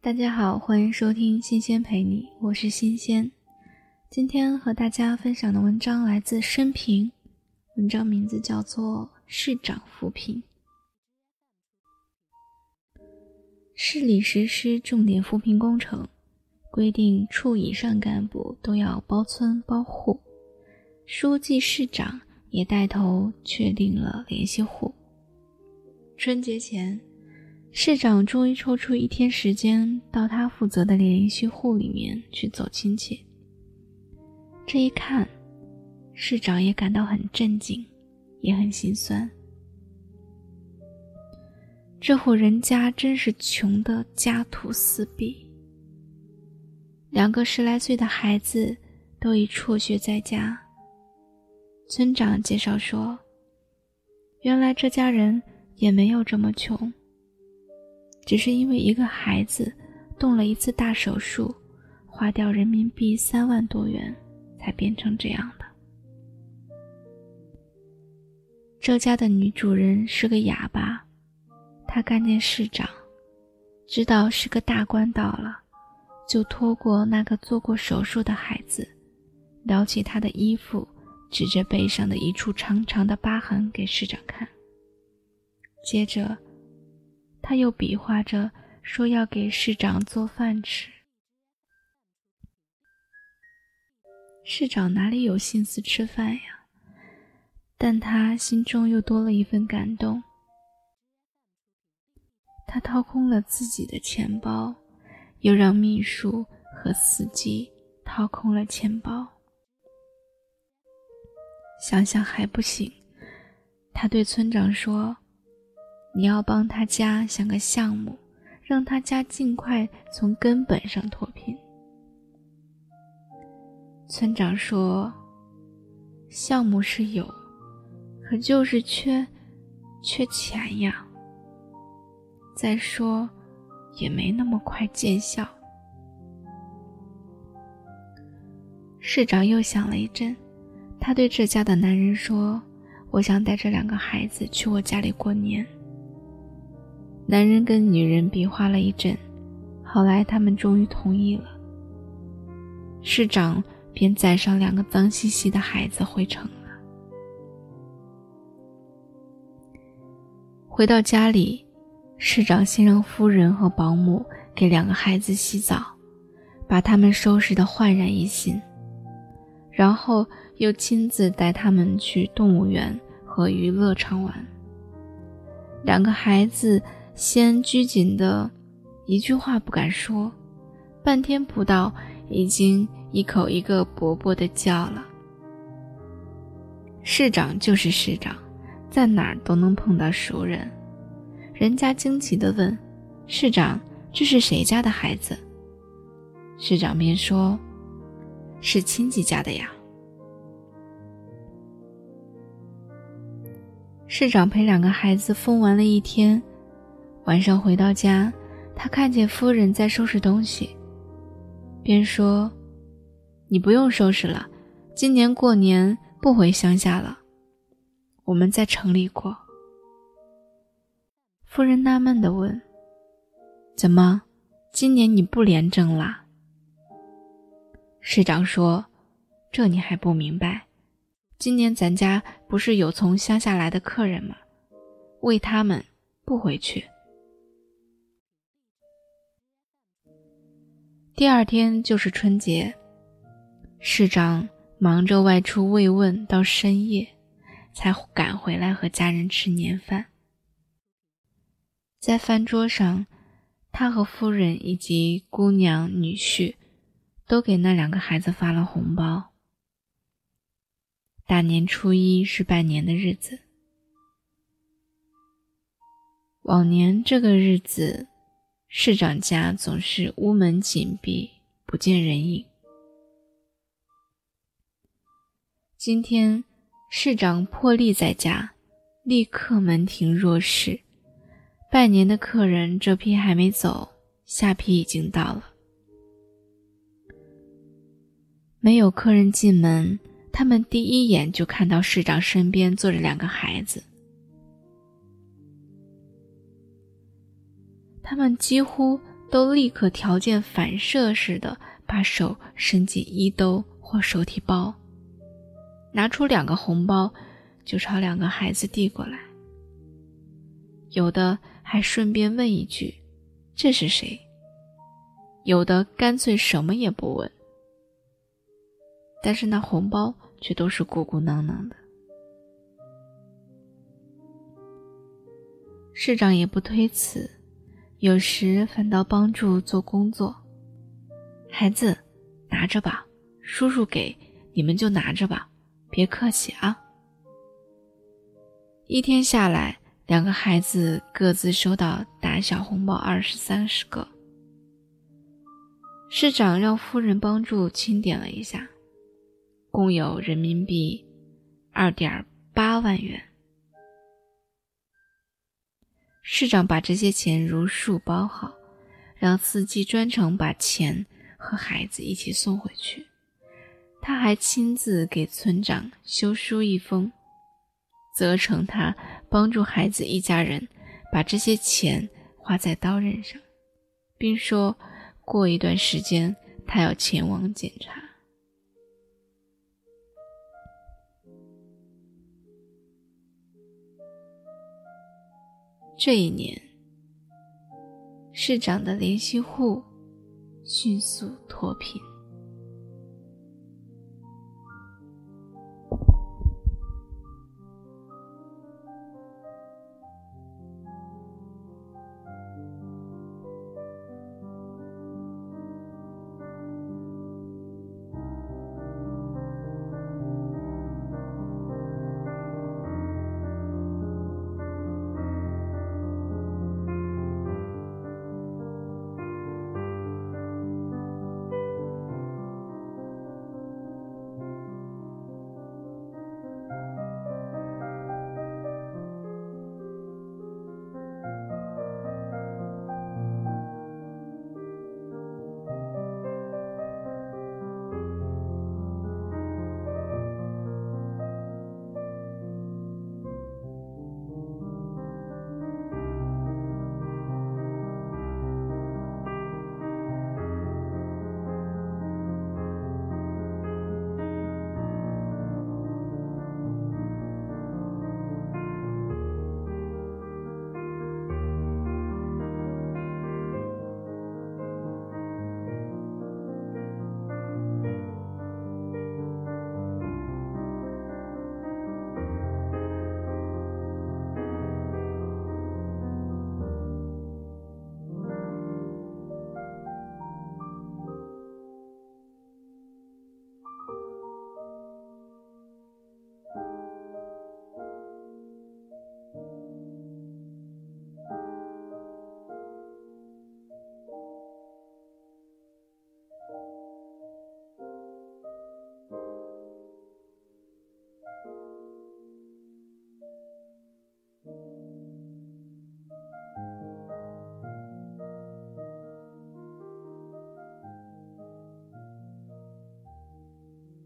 大家好，欢迎收听《新鲜陪你》，我是新鲜。今天和大家分享的文章来自生平，文章名字叫做《市长扶贫》。市里实施重点扶贫工程，规定处以上干部都要包村包户，书记、市长也带头确定了联系户。春节前。市长终于抽出一天时间，到他负责的联系户里面去走亲戚。这一看，市长也感到很震惊，也很心酸。这户人家真是穷得家徒四壁，两个十来岁的孩子都已辍学在家。村长介绍说，原来这家人也没有这么穷。只是因为一个孩子动了一次大手术，花掉人民币三万多元，才变成这样的。这家的女主人是个哑巴，她看见市长，知道是个大官到了，就拖过那个做过手术的孩子，撩起他的衣服，指着背上的一处长长的疤痕给市长看，接着。他又比划着说要给市长做饭吃。市长哪里有心思吃饭呀？但他心中又多了一份感动。他掏空了自己的钱包，又让秘书和司机掏空了钱包。想想还不行，他对村长说。你要帮他家想个项目，让他家尽快从根本上脱贫。村长说：“项目是有，可就是缺，缺钱呀。再说，也没那么快见效。”市长又想了一阵，他对这家的男人说：“我想带着两个孩子去我家里过年。”男人跟女人比划了一阵，后来他们终于同意了。市长便载上两个脏兮兮的孩子回城了。回到家里，市长先让夫人和保姆给两个孩子洗澡，把他们收拾得焕然一新，然后又亲自带他们去动物园和娱乐场玩。两个孩子。先拘谨的，一句话不敢说，半天不到，已经一口一个伯伯的叫了。市长就是市长，在哪儿都能碰到熟人。人家惊奇的问：“市长，这是谁家的孩子？”市长便说：“是亲戚家的呀。”市长陪两个孩子疯玩了一天。晚上回到家，他看见夫人在收拾东西，便说：“你不用收拾了，今年过年不回乡下了，我们在城里过。”夫人纳闷地问：“怎么，今年你不廉政啦？”市长说：“这你还不明白？今年咱家不是有从乡下来的客人吗？为他们不回去。”第二天就是春节，市长忙着外出慰问，到深夜才赶回来和家人吃年饭。在饭桌上，他和夫人以及姑娘、女婿都给那两个孩子发了红包。大年初一是拜年的日子，往年这个日子。市长家总是屋门紧闭，不见人影。今天市长破例在家，立刻门庭若市。拜年的客人这批还没走，下批已经到了。没有客人进门，他们第一眼就看到市长身边坐着两个孩子。他们几乎都立刻条件反射似的把手伸进衣兜或手提包，拿出两个红包，就朝两个孩子递过来。有的还顺便问一句：“这是谁？”有的干脆什么也不问，但是那红包却都是鼓鼓囊囊的。市长也不推辞，有时反倒帮助做工作。孩子，拿着吧，叔叔给你们就拿着吧，别客气啊。一天下来，两个孩子各自收到打小红包二十三十个。市长让夫人帮助清点了一下，共有人民币二点八万元。市长把这些钱如数包好，让司机专程把钱和孩子一起送回去。他还亲自给村长修书一封，责成他帮助孩子一家人把这些钱花在刀刃上，并说。过一段时间，他要前往检查。这一年，市长的联系户迅速脱贫。